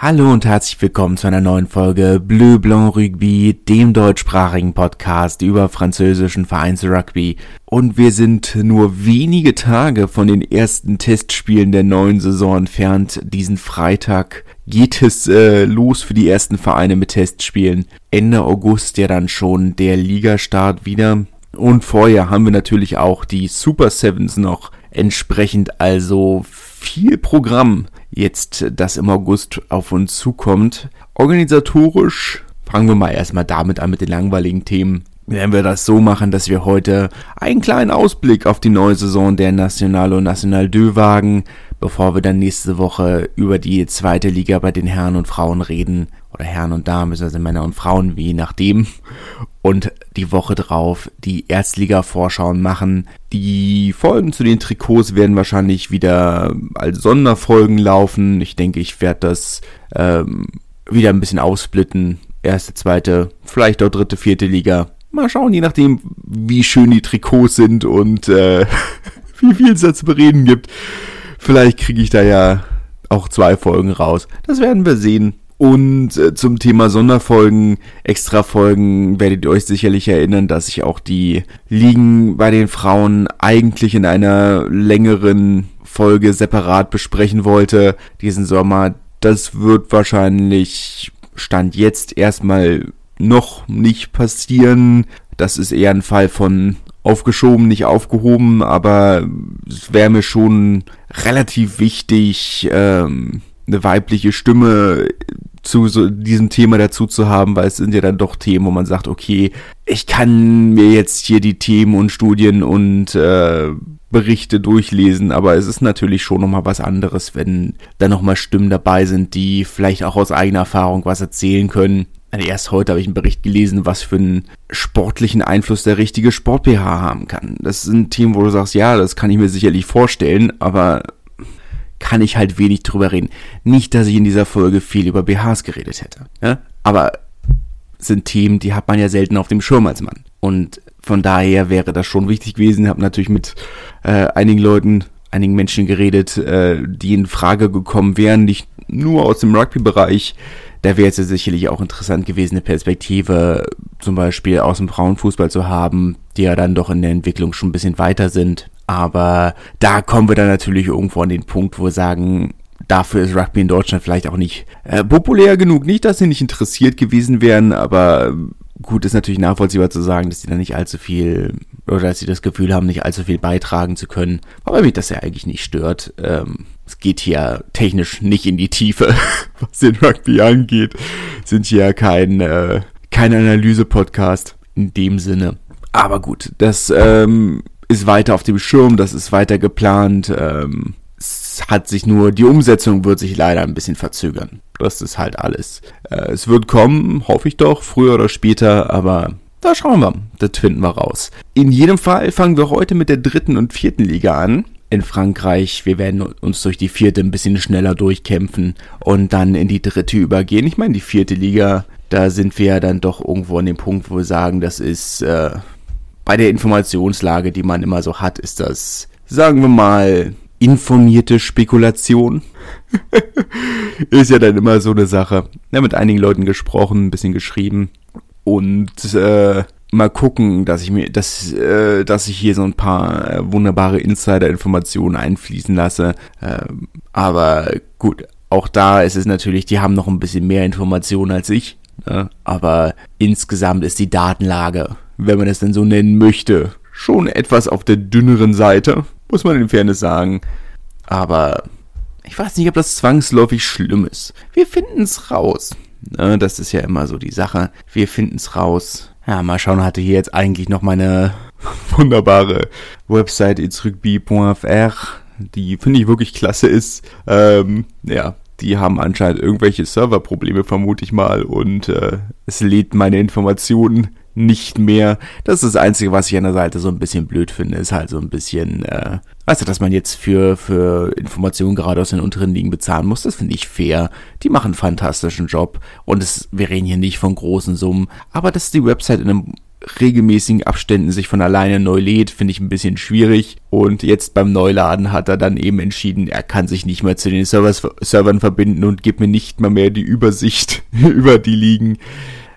Hallo und herzlich willkommen zu einer neuen Folge Bleu Blanc Rugby, dem deutschsprachigen Podcast über französischen Vereinsrugby. Und wir sind nur wenige Tage von den ersten Testspielen der neuen Saison entfernt. Diesen Freitag geht es äh, los für die ersten Vereine mit Testspielen. Ende August ja dann schon der Ligastart wieder. Und vorher haben wir natürlich auch die Super Sevens noch entsprechend, also viel Programm jetzt das im August auf uns zukommt. Organisatorisch fangen wir mal erstmal damit an mit den langweiligen Themen. Werden wir das so machen, dass wir heute einen kleinen Ausblick auf die neue Saison der National und National 2 wagen, bevor wir dann nächste Woche über die zweite Liga bei den Herren und Frauen reden. Oder Herren und Damen, beziehungsweise Männer und Frauen, wie nachdem. Und die Woche drauf die Erstliga-Vorschauen machen. Die Folgen zu den Trikots werden wahrscheinlich wieder als Sonderfolgen laufen. Ich denke, ich werde das ähm, wieder ein bisschen aufsplitten. Erste, zweite, vielleicht auch dritte, vierte Liga. Mal schauen, je nachdem, wie schön die Trikots sind und äh, wie viel es da zu bereden gibt. Vielleicht kriege ich da ja auch zwei Folgen raus. Das werden wir sehen. Und äh, zum Thema Sonderfolgen, Extrafolgen werdet ihr euch sicherlich erinnern, dass ich auch die Ligen bei den Frauen eigentlich in einer längeren Folge separat besprechen wollte diesen Sommer. Das wird wahrscheinlich Stand jetzt erstmal noch nicht passieren. Das ist eher ein Fall von aufgeschoben, nicht aufgehoben, aber es wäre mir schon relativ wichtig, ähm, eine weibliche Stimme zu so diesem Thema dazu zu haben, weil es sind ja dann doch Themen, wo man sagt, okay, ich kann mir jetzt hier die Themen und Studien und äh, Berichte durchlesen, aber es ist natürlich schon nochmal was anderes, wenn da nochmal Stimmen dabei sind, die vielleicht auch aus eigener Erfahrung was erzählen können. Also erst heute habe ich einen Bericht gelesen, was für einen sportlichen Einfluss der richtige Sport-PH haben kann. Das sind Themen, wo du sagst, ja, das kann ich mir sicherlich vorstellen, aber kann ich halt wenig drüber reden. Nicht, dass ich in dieser Folge viel über BHs geredet hätte, ja? aber sind Themen, die hat man ja selten auf dem Schirm als Mann. Und von daher wäre das schon wichtig gewesen. Ich habe natürlich mit äh, einigen Leuten, einigen Menschen geredet, äh, die in Frage gekommen wären, nicht nur aus dem Rugby-Bereich. Da wäre es ja sicherlich auch interessant gewesen, eine Perspektive zum Beispiel aus dem Frauenfußball zu haben, die ja dann doch in der Entwicklung schon ein bisschen weiter sind. Aber da kommen wir dann natürlich irgendwo an den Punkt, wo wir sagen, dafür ist Rugby in Deutschland vielleicht auch nicht äh, populär genug. Nicht, dass sie nicht interessiert gewesen wären, aber gut, ist natürlich nachvollziehbar zu sagen, dass sie da nicht allzu viel oder dass sie das Gefühl haben, nicht allzu viel beitragen zu können. Aber mich das ja eigentlich nicht stört. Ähm, es geht hier technisch nicht in die Tiefe, was den Rugby angeht. Sind hier kein, äh, kein Analyse-Podcast in dem Sinne. Aber gut, das ähm, ist weiter auf dem Schirm, das ist weiter geplant. Ähm, es hat sich nur, die Umsetzung wird sich leider ein bisschen verzögern. Das ist halt alles. Äh, es wird kommen, hoffe ich doch, früher oder später, aber da schauen wir. Das finden wir raus. In jedem Fall fangen wir heute mit der dritten und vierten Liga an. In Frankreich, wir werden uns durch die vierte ein bisschen schneller durchkämpfen und dann in die dritte übergehen. Ich meine, die vierte Liga, da sind wir ja dann doch irgendwo an dem Punkt, wo wir sagen, das ist äh, bei der Informationslage, die man immer so hat, ist das, sagen wir mal, informierte Spekulation. ist ja dann immer so eine Sache. Ja, mit einigen Leuten gesprochen, ein bisschen geschrieben und äh, mal gucken, dass ich mir, dass, äh, dass ich hier so ein paar äh, wunderbare Insider-Informationen einfließen lasse. Äh, aber gut, auch da ist es natürlich, die haben noch ein bisschen mehr Informationen als ich. Ne? Aber insgesamt ist die Datenlage wenn man es denn so nennen möchte, schon etwas auf der dünneren Seite, muss man in Fairness sagen. Aber ich weiß nicht, ob das zwangsläufig schlimm ist. Wir finden es raus. Ne, das ist ja immer so die Sache. Wir finden es raus. Ja, mal schauen, hatte hier jetzt eigentlich noch meine wunderbare Website itzrückbi.fr, die finde ich wirklich klasse ist. Ähm, ja, die haben anscheinend irgendwelche Serverprobleme, vermute ich mal, und äh, es lädt meine Informationen nicht mehr. Das ist das Einzige, was ich an der Seite so ein bisschen blöd finde, ist halt so ein bisschen, äh, weißt du, dass man jetzt für, für Informationen gerade aus den unteren Ligen bezahlen muss, das finde ich fair. Die machen einen fantastischen Job und es, wir reden hier nicht von großen Summen, aber dass die Website in einem regelmäßigen Abständen sich von alleine neu lädt, finde ich ein bisschen schwierig. Und jetzt beim Neuladen hat er dann eben entschieden, er kann sich nicht mehr zu den Servers, Servern verbinden und gibt mir nicht mal mehr die Übersicht über die Ligen.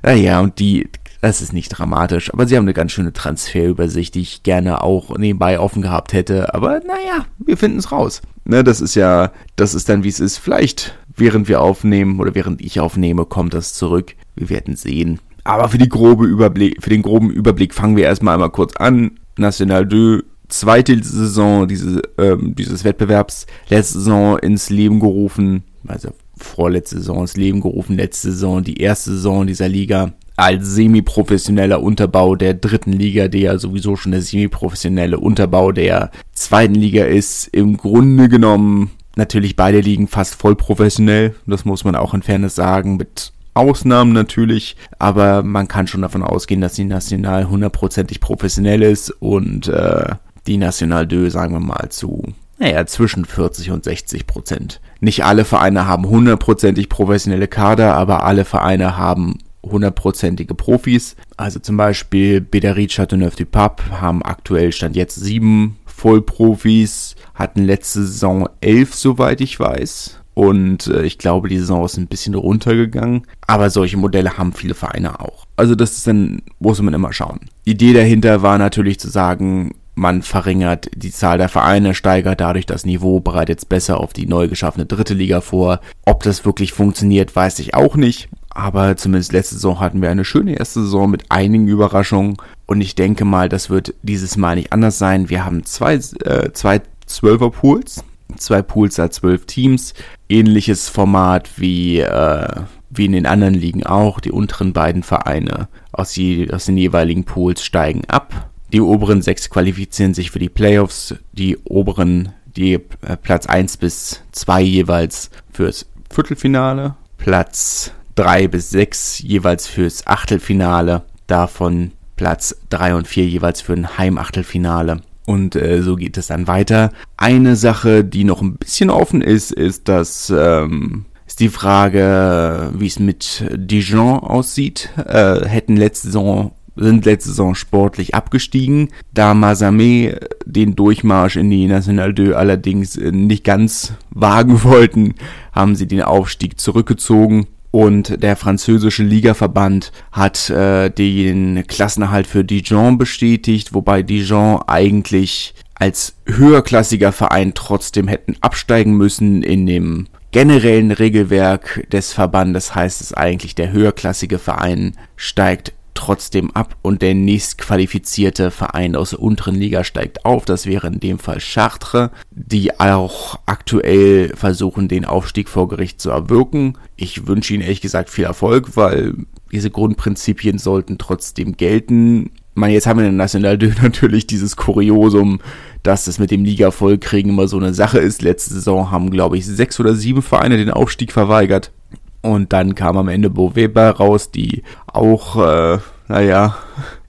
Naja, und die, das ist nicht dramatisch, aber sie haben eine ganz schöne Transferübersicht, die ich gerne auch nebenbei offen gehabt hätte. Aber naja, wir finden es raus. Ne, das ist ja, das ist dann wie es ist. Vielleicht während wir aufnehmen oder während ich aufnehme, kommt das zurück. Wir werden sehen. Aber für, grobe Überblick, für den groben Überblick fangen wir erstmal einmal kurz an. National 2, zweite Saison diese, ähm, dieses Wettbewerbs, letzte Saison ins Leben gerufen, also vorletzte Saison ins Leben gerufen, letzte Saison, die erste Saison dieser Liga als semi-professioneller Unterbau der dritten Liga, der ja sowieso schon der semi-professionelle Unterbau der zweiten Liga ist. Im Grunde genommen natürlich beide Ligen fast voll professionell, das muss man auch in Fairness sagen, mit Ausnahmen natürlich, aber man kann schon davon ausgehen, dass die National hundertprozentig professionell ist und äh, die National 2, sagen wir mal, zu naja, zwischen 40 und 60 Prozent. Nicht alle Vereine haben hundertprozentig professionelle Kader, aber alle Vereine haben hundertprozentige Profis. Also zum Beispiel Bédary Châteauneuf-du-Pape haben aktuell Stand jetzt sieben Vollprofis, hatten letzte Saison elf, soweit ich weiß. Und äh, ich glaube, die Saison ist ein bisschen runtergegangen. Aber solche Modelle haben viele Vereine auch. Also das ist dann, muss man immer schauen. Die Idee dahinter war natürlich zu sagen, man verringert die Zahl der Vereine, steigert dadurch das Niveau, bereitet es besser auf die neu geschaffene dritte Liga vor. Ob das wirklich funktioniert, weiß ich auch nicht. Aber zumindest letzte Saison hatten wir eine schöne erste Saison mit einigen Überraschungen. Und ich denke mal, das wird dieses Mal nicht anders sein. Wir haben zwei, äh, zwei Zwölfer-Pools zwei Pools da zwölf Teams. Ähnliches Format wie, äh, wie in den anderen Ligen auch. Die unteren beiden Vereine aus, je, aus den jeweiligen Pools steigen ab. Die oberen sechs qualifizieren sich für die Playoffs. Die oberen, die äh, Platz eins bis zwei jeweils fürs Viertelfinale. Platz drei bis sechs jeweils fürs Achtelfinale. Davon Platz drei und vier jeweils für ein Heimachtelfinale. Und äh, so geht es dann weiter. Eine Sache, die noch ein bisschen offen ist, ist, dass ähm, ist die Frage, wie es mit Dijon aussieht. Äh, hätten letzte Saison sind letzte Saison sportlich abgestiegen. Da Masame den Durchmarsch in die National 2 allerdings nicht ganz wagen wollten, haben sie den Aufstieg zurückgezogen und der französische Ligaverband hat äh, den Klassenerhalt für Dijon bestätigt, wobei Dijon eigentlich als höherklassiger Verein trotzdem hätten absteigen müssen in dem generellen Regelwerk des Verbandes heißt es eigentlich, der höherklassige Verein steigt trotzdem ab und der nächstqualifizierte Verein aus der unteren Liga steigt auf. Das wäre in dem Fall Chartres, die auch aktuell versuchen, den Aufstieg vor Gericht zu erwirken. Ich wünsche ihnen ehrlich gesagt viel Erfolg, weil diese Grundprinzipien sollten trotzdem gelten. Meine, jetzt haben wir in der National 2 natürlich dieses Kuriosum, dass es mit dem Liga-Vollkriegen immer so eine Sache ist. Letzte Saison haben, glaube ich, sechs oder sieben Vereine den Aufstieg verweigert. Und dann kam am Ende Boveba raus, die auch, äh, naja,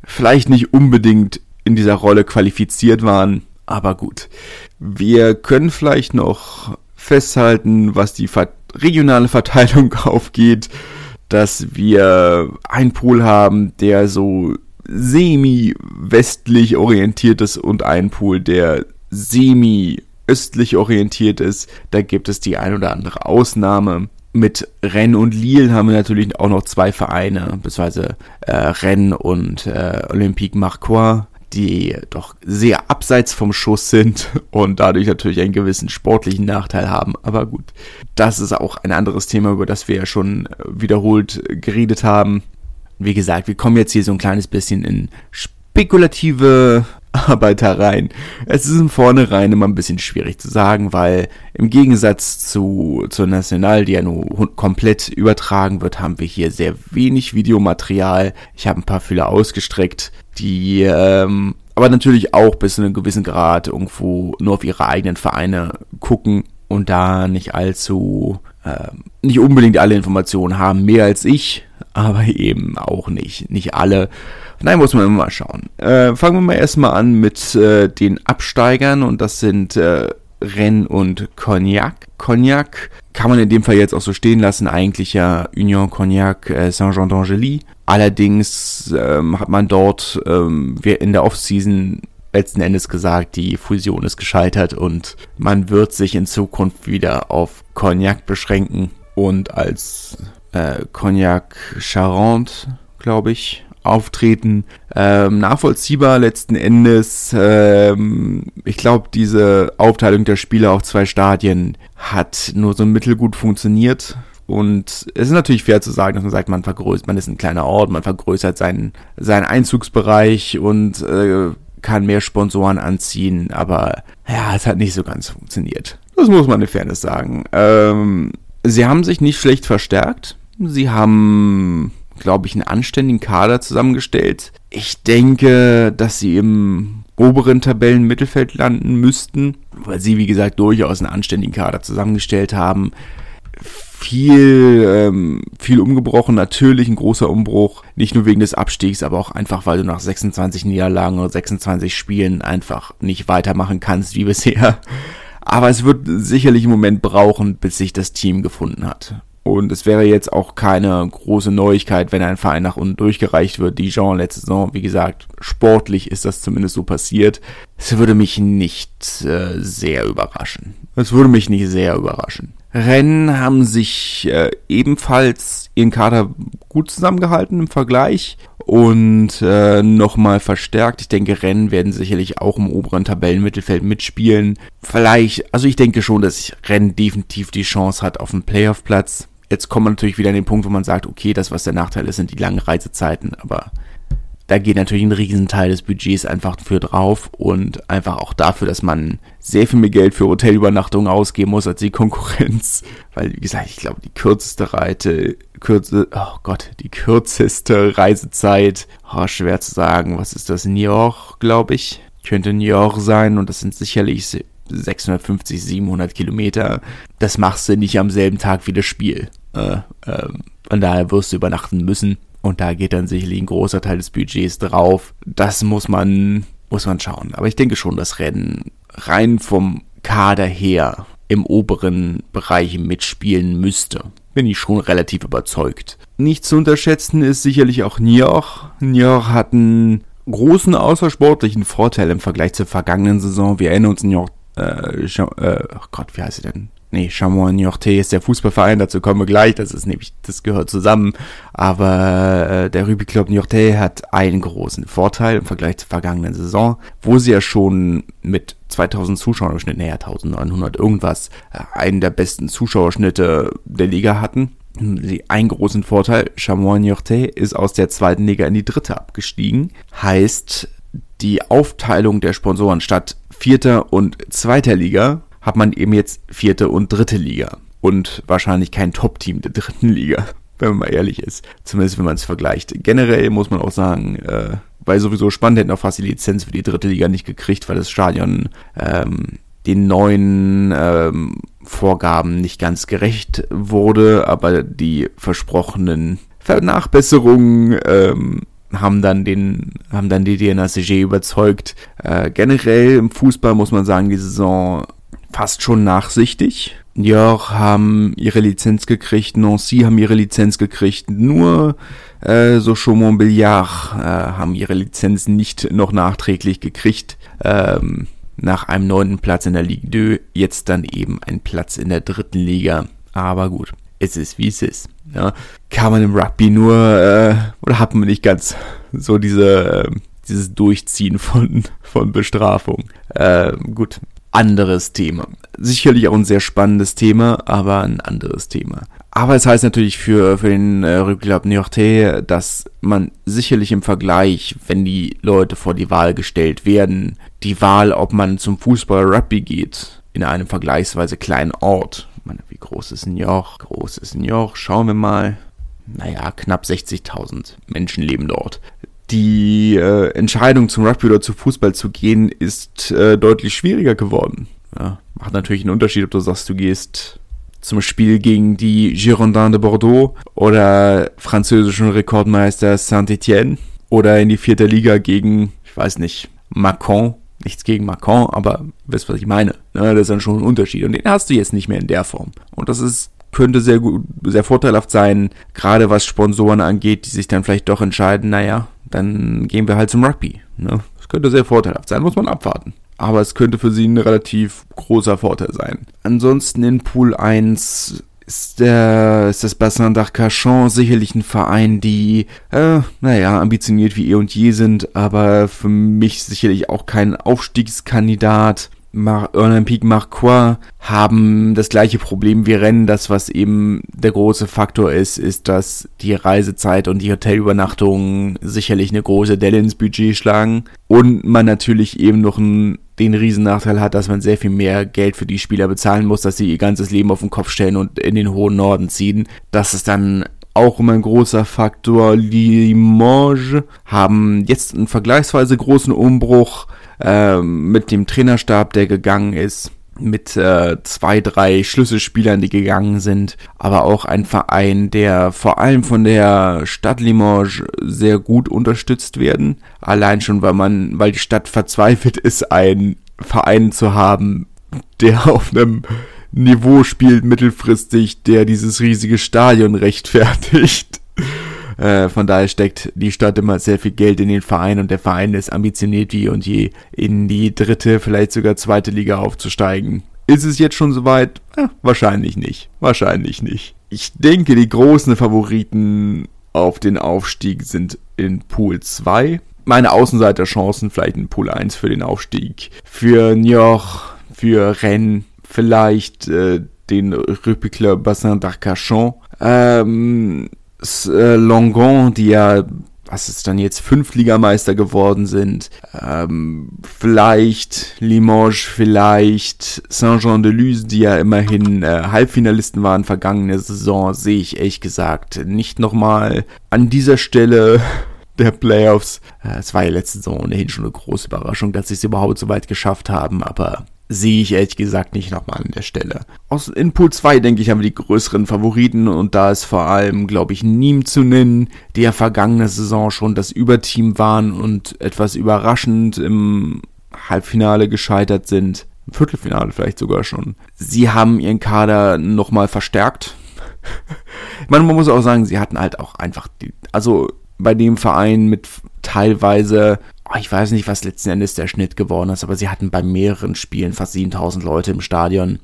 vielleicht nicht unbedingt in dieser Rolle qualifiziert waren. Aber gut. Wir können vielleicht noch festhalten, was die regionale Verteilung aufgeht, dass wir einen Pool haben, der so semi-westlich orientiert ist und einen Pool, der semi östlich orientiert ist. Da gibt es die ein oder andere Ausnahme mit Rennes und Lille haben wir natürlich auch noch zwei Vereine, beziehungsweise äh, Rennes und äh, Olympique Marcois, die doch sehr abseits vom Schuss sind und dadurch natürlich einen gewissen sportlichen Nachteil haben. Aber gut, das ist auch ein anderes Thema, über das wir ja schon wiederholt geredet haben. Wie gesagt, wir kommen jetzt hier so ein kleines bisschen in spekulative Arbeitereien. Es ist im Vornherein immer ein bisschen schwierig zu sagen, weil im Gegensatz zu zur National, die ja nur komplett übertragen wird, haben wir hier sehr wenig Videomaterial. Ich habe ein paar Fühler ausgestreckt, die ähm, aber natürlich auch bis zu einem gewissen Grad irgendwo nur auf ihre eigenen Vereine gucken und da nicht allzu, äh, nicht unbedingt alle Informationen haben, mehr als ich, aber eben auch nicht, nicht alle. Nein, muss man immer mal schauen. Äh, fangen wir mal erstmal an mit äh, den Absteigern und das sind äh, Rennes und Cognac. Cognac kann man in dem Fall jetzt auch so stehen lassen, eigentlich ja Union Cognac äh, Saint-Jean d'Angely. Allerdings ähm, hat man dort ähm, in der Offseason letzten Endes gesagt, die Fusion ist gescheitert und man wird sich in Zukunft wieder auf Cognac beschränken und als äh, Cognac Charente, glaube ich, auftreten. Ähm, nachvollziehbar letzten Endes. Ähm, ich glaube, diese Aufteilung der Spieler auf zwei Stadien hat nur so mittelgut funktioniert. Und es ist natürlich fair zu sagen, dass man sagt, man vergrößert, man ist ein kleiner Ort, man vergrößert seinen, seinen Einzugsbereich und äh, kann mehr Sponsoren anziehen, aber ja, es hat nicht so ganz funktioniert. Das muss man in Fairness sagen. Ähm, sie haben sich nicht schlecht verstärkt. Sie haben glaube ich, einen anständigen Kader zusammengestellt. Ich denke, dass sie im oberen Tabellenmittelfeld landen müssten, weil sie, wie gesagt, durchaus einen anständigen Kader zusammengestellt haben. Viel, ähm, viel umgebrochen, natürlich ein großer Umbruch, nicht nur wegen des Abstiegs, aber auch einfach, weil du nach 26 Niederlagen oder 26 Spielen einfach nicht weitermachen kannst wie bisher. Aber es wird sicherlich einen Moment brauchen, bis sich das Team gefunden hat. Und es wäre jetzt auch keine große Neuigkeit, wenn ein Verein nach unten durchgereicht wird. Dijon letzte Saison, wie gesagt, sportlich ist das zumindest so passiert. Es würde mich nicht äh, sehr überraschen. Es würde mich nicht sehr überraschen. Rennen haben sich äh, ebenfalls ihren Kader gut zusammengehalten im Vergleich und äh, nochmal verstärkt. Ich denke, Rennen werden sicherlich auch im oberen Tabellenmittelfeld mitspielen. Vielleicht, also ich denke schon, dass Rennen definitiv die Chance hat auf einen Playoff-Platz. Jetzt kommt man natürlich wieder an den Punkt, wo man sagt, okay, das, was der Nachteil ist, sind die langen Reisezeiten, aber da geht natürlich ein Riesenteil des Budgets einfach für drauf und einfach auch dafür, dass man sehr viel mehr Geld für Hotelübernachtungen ausgeben muss als die Konkurrenz. Weil, wie gesagt, ich glaube, die kürzeste Reite, kürze, oh Gott, die kürzeste Reisezeit, oh, schwer zu sagen, was ist das? York, glaube ich. Könnte York sein und das sind sicherlich 650, 700 Kilometer. Das machst du nicht am selben Tag wie das Spiel. Äh, äh, von daher wirst du übernachten müssen. Und da geht dann sicherlich ein großer Teil des Budgets drauf. Das muss man, muss man schauen. Aber ich denke schon, das Rennen rein vom Kader her im oberen Bereich mitspielen müsste. Bin ich schon relativ überzeugt. Nicht zu unterschätzen ist sicherlich auch Niort. Niort hat einen großen außersportlichen Vorteil im Vergleich zur vergangenen Saison. Wir erinnern uns, Niort, äh, äh, oh Gott, wie heißt sie denn? Nee, Chamois-Niortais ist der Fußballverein, dazu kommen wir gleich, das ist nämlich, das gehört zusammen, aber äh, der Rugby Club Niortais hat einen großen Vorteil im Vergleich zur vergangenen Saison, wo sie ja schon mit 2000 Zuschauern im Schnitt, naja, 1900 irgendwas, äh, einen der besten Zuschauerschnitte der Liga hatten. Sie einen großen Vorteil, Chamois-Niortais ist aus der zweiten Liga in die dritte abgestiegen, heißt, die Aufteilung der Sponsoren statt vierter und zweiter Liga hat man eben jetzt vierte und dritte Liga. Und wahrscheinlich kein Top-Team der dritten Liga, wenn man mal ehrlich ist. Zumindest wenn man es vergleicht. Generell muss man auch sagen, äh, weil sowieso spannend hätten auch fast die Lizenz für die dritte Liga nicht gekriegt, weil das Stadion ähm, den neuen ähm, Vorgaben nicht ganz gerecht wurde, aber die versprochenen Nachbesserungen ähm, haben dann den, haben dann die DNACG überzeugt. Äh, generell im Fußball muss man sagen, die Saison fast schon nachsichtig. Dior haben ihre Lizenz gekriegt, Nancy haben ihre Lizenz gekriegt, nur äh, so Chaumont-Billard äh, haben ihre Lizenz nicht noch nachträglich gekriegt. Ähm, nach einem neunten Platz in der Ligue 2, jetzt dann eben ein Platz in der dritten Liga. Aber gut, es ist wie es ist. Ja. Kann man im Rugby nur, äh, oder hat man nicht ganz so diese, äh, dieses Durchziehen von, von Bestrafung. Äh, gut, anderes Thema. Sicherlich auch ein sehr spannendes Thema, aber ein anderes Thema. Aber es heißt natürlich für, für den äh, Club Niortais, dass man sicherlich im Vergleich, wenn die Leute vor die Wahl gestellt werden, die Wahl, ob man zum Fußball Rugby geht, in einem vergleichsweise kleinen Ort. Ich meine, wie groß ist Niort? Groß ist Niort? Schauen wir mal. Naja, knapp 60.000 Menschen leben dort die äh, Entscheidung zum Rugby oder zu Fußball zu gehen, ist äh, deutlich schwieriger geworden. Ja, macht natürlich einen Unterschied, ob du sagst, du gehst zum Spiel gegen die Girondins de Bordeaux oder französischen Rekordmeister Saint-Etienne oder in die vierte Liga gegen, ich weiß nicht, Macron. Nichts gegen Macron, aber wisst, was ich meine. Ne? Das ist dann schon ein Unterschied. Und den hast du jetzt nicht mehr in der Form. Und das ist könnte sehr gut, sehr vorteilhaft sein, gerade was Sponsoren angeht, die sich dann vielleicht doch entscheiden, naja, dann gehen wir halt zum Rugby. Ne? Das könnte sehr vorteilhaft sein, muss man abwarten. Aber es könnte für sie ein relativ großer Vorteil sein. Ansonsten in Pool 1 ist, der, ist das Bassin d'Arcachon sicherlich ein Verein, die, äh, naja, ambitioniert wie eh und je sind, aber für mich sicherlich auch kein Aufstiegskandidat. Mar Olympique Marquois haben das gleiche Problem wie Rennen. Das, was eben der große Faktor ist, ist, dass die Reisezeit und die Hotelübernachtungen sicherlich eine große Delle ins Budget schlagen. Und man natürlich eben noch einen, den Riesennachteil hat, dass man sehr viel mehr Geld für die Spieler bezahlen muss, dass sie ihr ganzes Leben auf den Kopf stellen und in den hohen Norden ziehen. Das ist dann auch immer ein großer Faktor. Limoges haben jetzt einen vergleichsweise großen Umbruch ähm, mit dem Trainerstab, der gegangen ist, mit äh, zwei, drei Schlüsselspielern, die gegangen sind, aber auch ein Verein, der vor allem von der Stadt Limoges sehr gut unterstützt werden. Allein schon, weil man, weil die Stadt verzweifelt ist, einen Verein zu haben, der auf einem Niveau spielt mittelfristig, der dieses riesige Stadion rechtfertigt. Äh, von daher steckt die Stadt immer sehr viel Geld in den Verein und der Verein ist ambitioniert wie und je in die dritte, vielleicht sogar zweite Liga aufzusteigen. Ist es jetzt schon soweit? Ja, wahrscheinlich nicht. Wahrscheinlich nicht. Ich denke, die großen Favoriten auf den Aufstieg sind in Pool 2. Meine Außenseiterchancen vielleicht in Pool 1 für den Aufstieg. Für Njoch, für Rennes, vielleicht äh, den Rupicler Bassin d'Arcachon. Ähm, äh, Longon, die ja, was ist dann jetzt, Fünftligameister geworden sind. Ähm, vielleicht Limoges, vielleicht Saint-Jean-de-Luz, die ja immerhin äh, Halbfinalisten waren vergangene Saison, sehe ich ehrlich gesagt nicht nochmal an dieser Stelle der Playoffs. Äh, es war ja letzte Saison ohnehin schon eine große Überraschung, dass sie es überhaupt so weit geschafft haben, aber sehe ich ehrlich gesagt nicht nochmal an der Stelle. Aus, in Pool 2, denke ich, haben wir die größeren Favoriten und da ist vor allem, glaube ich, Niem zu nennen, die ja vergangene Saison schon das Überteam waren und etwas überraschend im Halbfinale gescheitert sind. Im Viertelfinale vielleicht sogar schon. Sie haben ihren Kader nochmal verstärkt. man, man muss auch sagen, sie hatten halt auch einfach die, also bei dem Verein mit teilweise Oh, ich weiß nicht, was letzten Endes der Schnitt geworden ist, aber sie hatten bei mehreren Spielen fast 7000 Leute im Stadion.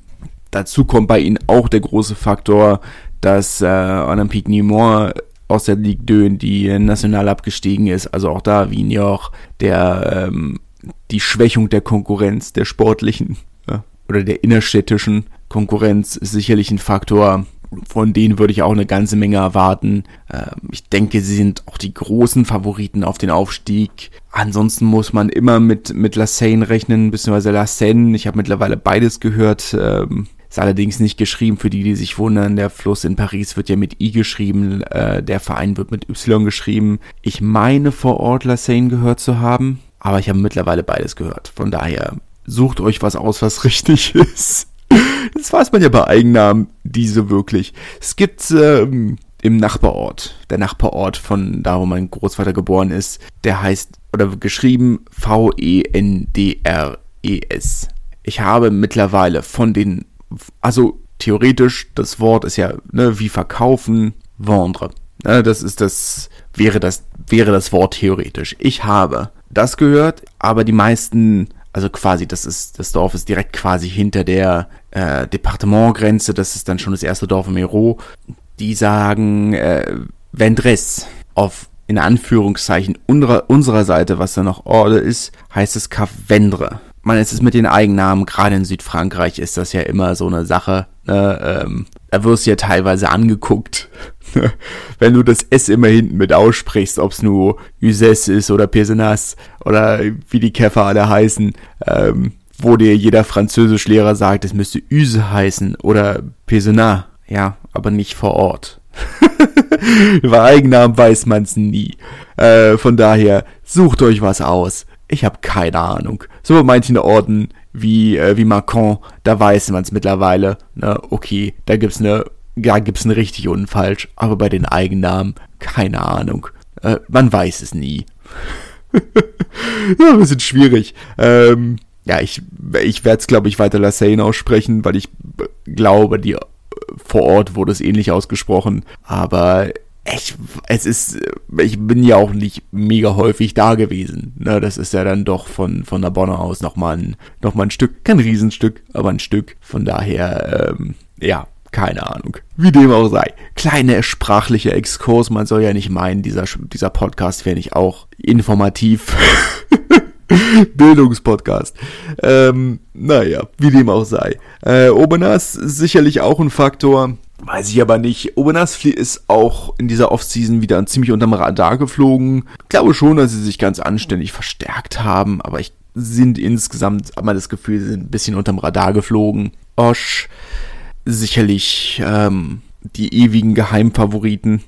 Dazu kommt bei ihnen auch der große Faktor, dass äh, Olympique Nîmes aus der Ligue 2 in die national abgestiegen ist. Also auch da Vignoch, der ähm, die Schwächung der Konkurrenz, der sportlichen ja, oder der innerstädtischen Konkurrenz ist sicherlich ein Faktor, von denen würde ich auch eine ganze Menge erwarten. Ähm, ich denke, sie sind auch die großen Favoriten auf den Aufstieg. Ansonsten muss man immer mit, mit La Seine rechnen, beziehungsweise La Seine. Ich habe mittlerweile beides gehört. Ähm, ist allerdings nicht geschrieben für die, die sich wundern. Der Fluss in Paris wird ja mit I geschrieben, äh, der Verein wird mit Y geschrieben. Ich meine vor Ort La Seine gehört zu haben, aber ich habe mittlerweile beides gehört. Von daher sucht euch was aus, was richtig ist. Das weiß man ja bei Eigennamen, diese wirklich. Es gibt ähm, im Nachbarort, der Nachbarort von da, wo mein Großvater geboren ist, der heißt, oder geschrieben V-E-N-D-R-E-S. Ich habe mittlerweile von den, also theoretisch, das Wort ist ja, ne, wie verkaufen, vendre. Ne, das ist das, wäre das, wäre das Wort theoretisch. Ich habe das gehört, aber die meisten also quasi, das ist, das Dorf ist direkt quasi hinter der äh, Departementgrenze, das ist dann schon das erste Dorf im Ero. Die sagen äh, Vendres auf in Anführungszeichen unserer, unserer Seite, was da noch Orde ist, heißt es Cap Vendre. Man, es ist mit den Eigennamen, gerade in Südfrankreich ist das ja immer so eine Sache. Ne? Ähm, da wirst du ja teilweise angeguckt, wenn du das S immer hinten mit aussprichst, ob es nur Uzes ist oder Pesenas oder wie die Käfer alle heißen, ähm, wo dir jeder Französischlehrer sagt, es müsste Use heißen oder Pesena, ja, aber nicht vor Ort. Über Eigennamen weiß man's nie. Äh, von daher, sucht euch was aus. Ich habe keine Ahnung. So bei manchen Orten wie, äh, wie Macron, da weiß man's mittlerweile. Ne? Okay, da gibt's eine ja, gibt's ein richtig und falsch, aber bei den Eigennamen, keine Ahnung. Äh, man weiß es nie. ja, ein bisschen schwierig. Ähm, ja, ich, ich werde es, glaube ich, weiter Lassane aussprechen, weil ich glaube, die vor Ort wurde es ähnlich ausgesprochen. Aber ich, es ist, ich bin ja auch nicht mega häufig da gewesen. Ne, das ist ja dann doch von, von der Bonner aus nochmal ein, noch mal ein Stück, kein Riesenstück, aber ein Stück. Von daher, ähm, ja, keine Ahnung. Wie dem auch sei. Kleine sprachliche Exkurs. Man soll ja nicht meinen, dieser, dieser Podcast wäre nicht auch informativ. Bildungspodcast. Ähm, naja, wie dem auch sei. Äh, Obernas sicherlich auch ein Faktor. Weiß ich aber nicht. Obernas ist auch in dieser Offseason wieder ziemlich unterm Radar geflogen. Ich glaube schon, dass sie sich ganz anständig verstärkt haben, aber ich sind insgesamt, habe mal das Gefühl, sie sind ein bisschen unterm Radar geflogen. Osch, sicherlich ähm, die ewigen Geheimfavoriten.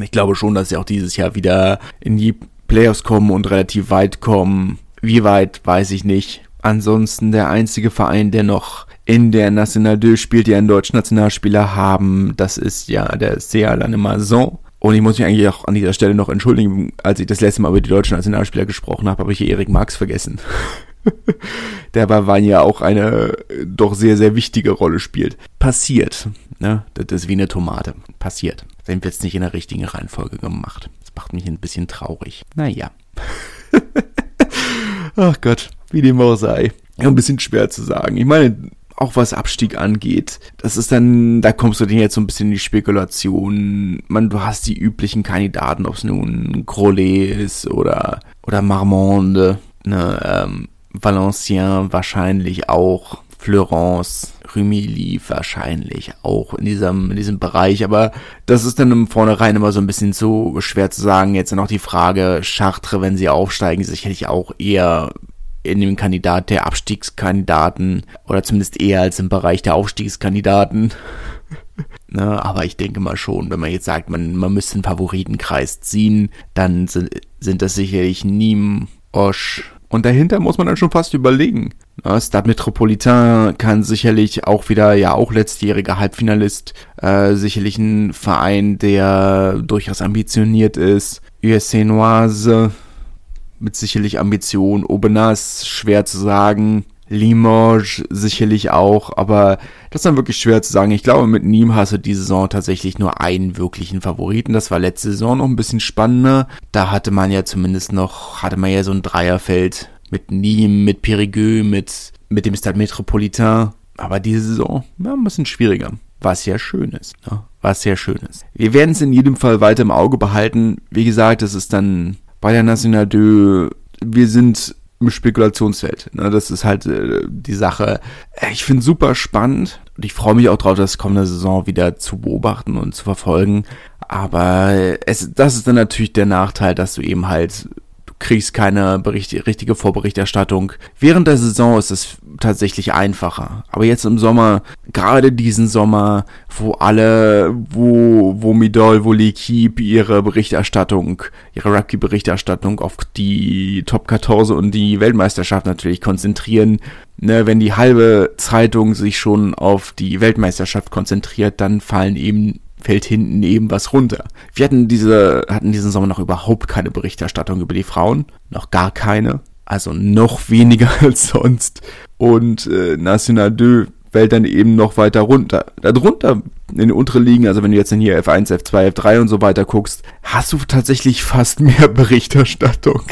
Ich glaube schon, dass sie auch dieses Jahr wieder in die Playoffs kommen und relativ weit kommen. Wie weit, weiß ich nicht. Ansonsten der einzige Verein, der noch in der National 2 spielt, die einen deutschen Nationalspieler haben, das ist ja der CA Maison. Und ich muss mich eigentlich auch an dieser Stelle noch entschuldigen, als ich das letzte Mal über die deutschen Nationalspieler gesprochen habe, habe ich hier Erik Marx vergessen. der bei Vanya auch eine doch sehr, sehr wichtige Rolle spielt. Passiert. Ne? Das ist wie eine Tomate. Passiert. Dann wird es nicht in der richtigen Reihenfolge gemacht. Das macht mich ein bisschen traurig. Naja. Ach Gott, wie dem auch sei. Ja, ein bisschen schwer zu sagen. Ich meine, auch was Abstieg angeht, das ist dann, da kommst du dir jetzt so ein bisschen in die Spekulation. Man, du hast die üblichen Kandidaten, ob es nun Grolet ist oder, oder Marmande, ne, ähm, Valencien wahrscheinlich auch, Florence, Rumilly wahrscheinlich auch in diesem, in diesem Bereich, aber das ist dann im Vornherein immer so ein bisschen zu schwer zu sagen. Jetzt noch die Frage, Chartres, wenn sie aufsteigen, sicherlich auch eher in dem Kandidat der Abstiegskandidaten oder zumindest eher als im Bereich der Aufstiegskandidaten. ne, aber ich denke mal schon, wenn man jetzt sagt, man, man müsste einen Favoritenkreis ziehen, dann sind, sind das sicherlich Nîmes, Osch, und dahinter muss man dann schon fast überlegen. Stade Metropolitain kann sicherlich auch wieder, ja auch letztjähriger Halbfinalist, äh, sicherlich ein Verein, der durchaus ambitioniert ist. USC Noise mit sicherlich Ambition. Aubenas schwer zu sagen. Limoges sicherlich auch, aber das ist dann wirklich schwer zu sagen. Ich glaube, mit Nîmes hast du die Saison tatsächlich nur einen wirklichen Favoriten. Das war letzte Saison noch ein bisschen spannender. Da hatte man ja zumindest noch, hatte man ja so ein Dreierfeld mit Nîmes, mit Périgueux, mit, mit dem Stade Metropolitain. Aber diese Saison, ja, ein bisschen schwieriger. Was ja schön ist, ne? Was sehr schön ist. Wir werden es in jedem Fall weiter im Auge behalten. Wie gesagt, das ist dann der National 2, wir sind im Spekulationsfeld. Ne? Das ist halt äh, die Sache. Äh, ich finde super spannend und ich freue mich auch drauf, das kommende Saison wieder zu beobachten und zu verfolgen. Aber es, das ist dann natürlich der Nachteil, dass du eben halt kriegst keine Bericht, richtige Vorberichterstattung. Während der Saison ist es tatsächlich einfacher. Aber jetzt im Sommer, gerade diesen Sommer, wo alle, wo, wo Midol, wo L'Equipe ihre Berichterstattung, ihre Rugby-Berichterstattung auf die Top 14 und die Weltmeisterschaft natürlich konzentrieren, ne, wenn die halbe Zeitung sich schon auf die Weltmeisterschaft konzentriert, dann fallen eben fällt hinten eben was runter. Wir hatten diese, hatten diesen Sommer noch überhaupt keine Berichterstattung über die Frauen, noch gar keine, also noch weniger als sonst. Und äh, National 2 fällt dann eben noch weiter runter. Darunter in den unteren Ligen, also wenn du jetzt in hier F1, F2, F3 und so weiter guckst, hast du tatsächlich fast mehr Berichterstattung.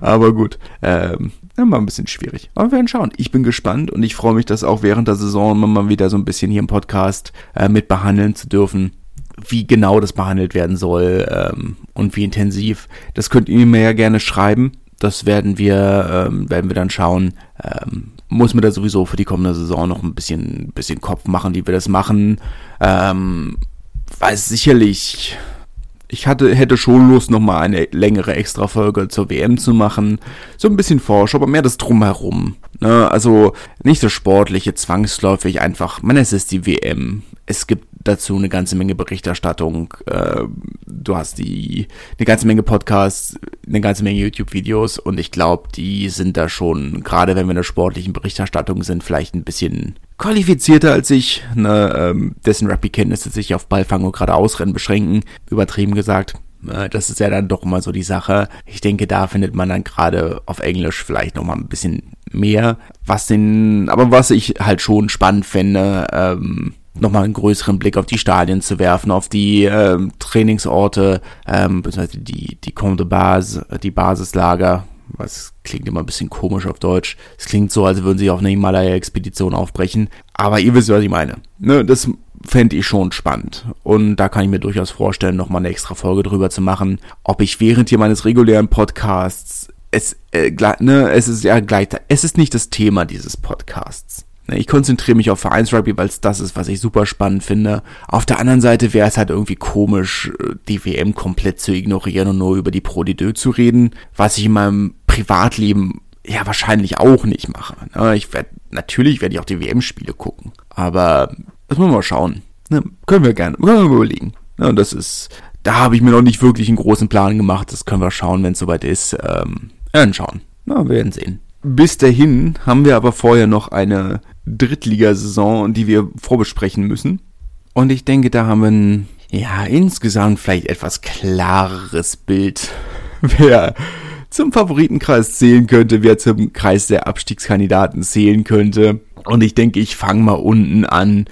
Aber gut, ähm, immer ein bisschen schwierig. Aber wir werden schauen. Ich bin gespannt und ich freue mich, das auch während der Saison mal wieder so ein bisschen hier im Podcast äh, mit behandeln zu dürfen wie genau das behandelt werden soll ähm, und wie intensiv. Das könnt ihr mir ja gerne schreiben. Das werden wir, ähm, werden wir dann schauen. Ähm, muss mir da sowieso für die kommende Saison noch ein bisschen, bisschen Kopf machen, wie wir das machen. Ähm, weil sicherlich, ich hatte, hätte schon Lust, nochmal eine längere Extra-Folge zur WM zu machen. So ein bisschen Forsch, aber mehr das Drumherum. Ne? Also nicht so sportliche, zwangsläufig einfach, man, es ist die WM. Es gibt dazu eine ganze Menge Berichterstattung. Äh, du hast die eine ganze Menge Podcasts, eine ganze Menge YouTube-Videos und ich glaube, die sind da schon, gerade wenn wir in der sportlichen Berichterstattung sind, vielleicht ein bisschen qualifizierter als ich, ne, ähm, dessen Rugby-Kenntnisse sich auf Ballfang und gerade Ausrennen beschränken, übertrieben gesagt. Äh, das ist ja dann doch immer so die Sache. Ich denke, da findet man dann gerade auf Englisch vielleicht nochmal ein bisschen mehr. Was den, aber was ich halt schon spannend finde, ähm, nochmal einen größeren Blick auf die Stadien zu werfen, auf die ähm, Trainingsorte, ähm, beziehungsweise die, die Camp de Base, die Basislager, was klingt immer ein bisschen komisch auf Deutsch. Es klingt so, als würden sie auf eine Himalaya-Expedition aufbrechen. Aber ihr wisst, was ich meine. Ne, das fände ich schon spannend. Und da kann ich mir durchaus vorstellen, nochmal eine extra Folge drüber zu machen, ob ich während hier meines regulären Podcasts es, äh, ne, es ist ja gleich, es ist nicht das Thema dieses Podcasts. Ne, ich konzentriere mich auf Vereinsrugby, weil es das ist, was ich super spannend finde. Auf der anderen Seite wäre es halt irgendwie komisch, die WM komplett zu ignorieren und nur über die Pro de Deux zu reden, was ich in meinem Privatleben ja wahrscheinlich auch nicht mache. Ne, ich werde natürlich werde ich auch die WM-Spiele gucken, aber das müssen wir mal schauen. Ne, können wir gerne, können wir überlegen. und das ist, da habe ich mir noch nicht wirklich einen großen Plan gemacht. Das können wir schauen, wenn es soweit ist. Ähm, dann schauen. Na, wir werden sehen. Bis dahin haben wir aber vorher noch eine Drittligasaison, die wir vorbesprechen müssen. Und ich denke, da haben wir ein, ja, insgesamt vielleicht etwas klareres Bild, wer zum Favoritenkreis zählen könnte, wer zum Kreis der Abstiegskandidaten zählen könnte. Und ich denke, ich fange mal unten an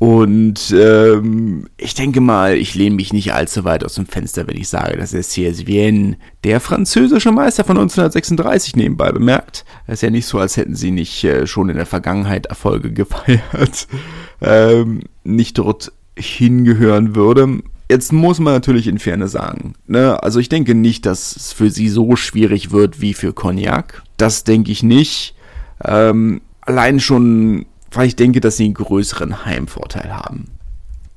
und ähm, ich denke mal, ich lehne mich nicht allzu weit aus dem Fenster, wenn ich sage, dass der CSVN, der französische Meister von 1936 nebenbei bemerkt, es ist ja nicht so, als hätten sie nicht äh, schon in der Vergangenheit Erfolge gefeiert, ähm, nicht dort hingehören würde. Jetzt muss man natürlich in Ferne sagen, ne? also ich denke nicht, dass es für sie so schwierig wird wie für Cognac. Das denke ich nicht. Ähm, allein schon weil ich denke, dass sie einen größeren Heimvorteil haben.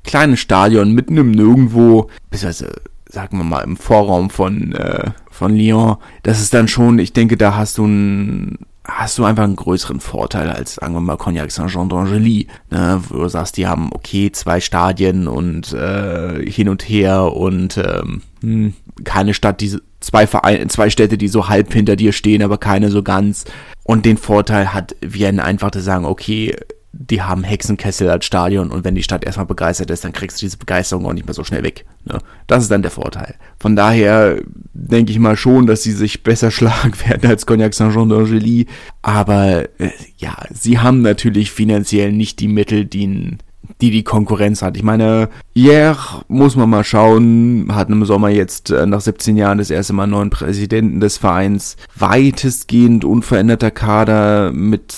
Kleines Stadion mitten im Nirgendwo, beziehungsweise sagen wir mal im Vorraum von, äh, von Lyon, das ist dann schon, ich denke, da hast du ein, hast du einfach einen größeren Vorteil als, sagen wir mal, Cognac Saint-Jean d'Angely, ne, wo du sagst, die haben, okay, zwei Stadien und äh, hin und her und ähm, hm, keine Stadt, die zwei Vereine, zwei Städte, die so halb hinter dir stehen, aber keine so ganz. Und den Vorteil hat Vienna einfach zu sagen, okay, die haben Hexenkessel als Stadion und wenn die Stadt erstmal begeistert ist, dann kriegst du diese Begeisterung auch nicht mehr so schnell weg. Ne? Das ist dann der Vorteil. Von daher denke ich mal schon, dass sie sich besser schlagen werden als Cognac Saint-Jean d'Angely. Aber äh, ja, sie haben natürlich finanziell nicht die Mittel, die ein die die Konkurrenz hat. Ich meine, Hier muss man mal schauen, hat im Sommer jetzt äh, nach 17 Jahren das erste Mal neuen Präsidenten des Vereins, weitestgehend unveränderter Kader mit,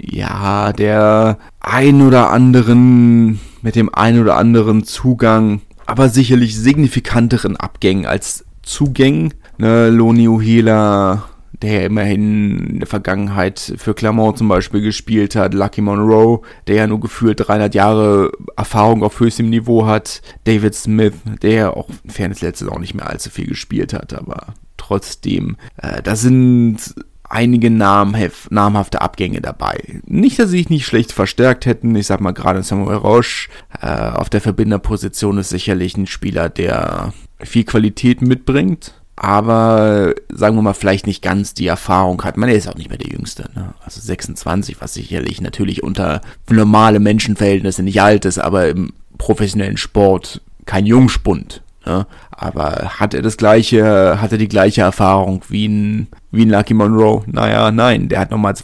ja, der ein oder anderen, mit dem ein oder anderen Zugang, aber sicherlich signifikanteren Abgängen als Zugängen. Ne, Loni Uhela, der immerhin in der Vergangenheit für Clermont zum Beispiel gespielt hat, Lucky Monroe, der ja nur gefühlt 300 Jahre Erfahrung auf höchstem Niveau hat, David Smith, der auch in Fairness letztes auch nicht mehr allzu viel gespielt hat, aber trotzdem, äh, da sind einige namhafte Abgänge dabei. Nicht, dass sie sich nicht schlecht verstärkt hätten. Ich sag mal, gerade Samuel Roche äh, auf der Verbinderposition ist sicherlich ein Spieler, der viel Qualität mitbringt aber sagen wir mal, vielleicht nicht ganz die Erfahrung hat. Man ist auch nicht mehr der Jüngste, ne? Also 26, was sicherlich natürlich unter normale Menschenverhältnisse nicht alt ist, aber im professionellen Sport kein Jungspund. Ne? Aber hat er das gleiche, hat er die gleiche Erfahrung wie ein, wie ein Lucky Monroe? Naja, nein, der hat nochmal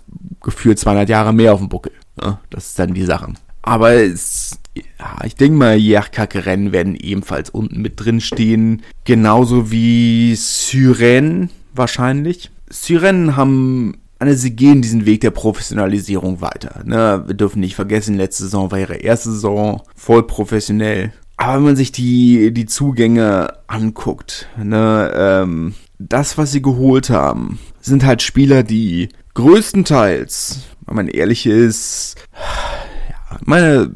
gefühlt 200 Jahre mehr auf dem Buckel. Ne? Das ist dann die Sache. Aber es ja, ich denke mal, Jerkak-Rennen werden ebenfalls unten mit drin stehen. Genauso wie Syren wahrscheinlich. Syren haben, also sie gehen diesen Weg der Professionalisierung weiter. Ne? Wir dürfen nicht vergessen, letzte Saison war ihre erste Saison voll professionell. Aber wenn man sich die, die Zugänge anguckt, ne, ähm, das, was sie geholt haben, sind halt Spieler, die größtenteils, wenn man ehrlich ist, ja, meine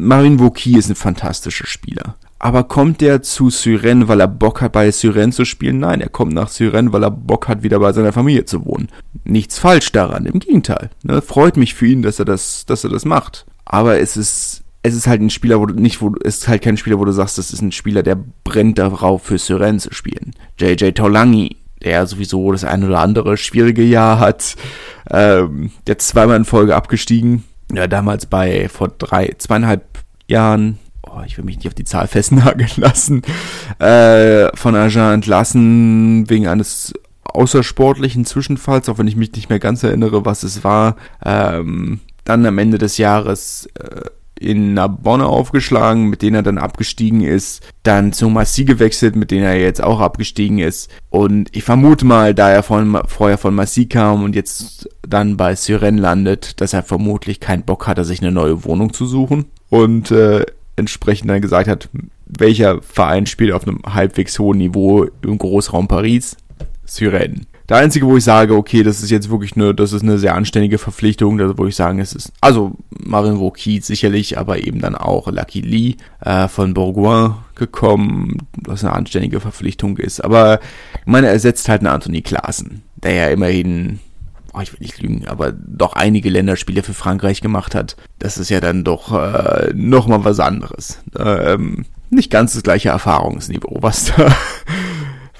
Marin Vauquier ist ein fantastischer Spieler. Aber kommt der zu Syren, weil er Bock hat, bei Syren zu spielen? Nein, er kommt nach Syren, weil er Bock hat, wieder bei seiner Familie zu wohnen. Nichts falsch daran, im Gegenteil. Ne? Freut mich für ihn, dass er das, dass er das macht. Aber es ist, es ist halt ein Spieler, wo du nicht, wo es ist halt kein Spieler, wo du sagst, das ist ein Spieler, der brennt darauf, für Syren zu spielen. JJ Taulangi, der sowieso das ein oder andere schwierige Jahr hat, ähm, der zweimal in Folge abgestiegen, ja, damals bei vor drei, zweieinhalb Jahren oh, ich will mich nicht auf die Zahl festnageln lassen, äh, von Agen entlassen wegen eines außersportlichen Zwischenfalls, auch wenn ich mich nicht mehr ganz erinnere, was es war. Ähm, dann am Ende des Jahres äh, in Narbonne aufgeschlagen, mit denen er dann abgestiegen ist, dann zu Massi gewechselt, mit denen er jetzt auch abgestiegen ist. Und ich vermute mal, da er von, vorher von Massi kam und jetzt dann bei Syren landet, dass er vermutlich keinen Bock hatte, sich eine neue Wohnung zu suchen. Und äh, entsprechend dann gesagt hat, welcher Verein spielt auf einem halbwegs hohen Niveau im Großraum Paris? Syren. Der einzige, wo ich sage, okay, das ist jetzt wirklich eine, das ist eine sehr anständige Verpflichtung, da wo ich sagen, es ist, also Marin Vauquier sicherlich, aber eben dann auch Lucky Lee äh, von Bourgoin gekommen, was eine anständige Verpflichtung ist. Aber ich meine, er ersetzt halt einen Anthony Klaassen, der ja immerhin, oh, ich will nicht lügen, aber doch einige Länderspiele für Frankreich gemacht hat. Das ist ja dann doch äh, nochmal was anderes. Ähm, nicht ganz das gleiche Erfahrungsniveau, was da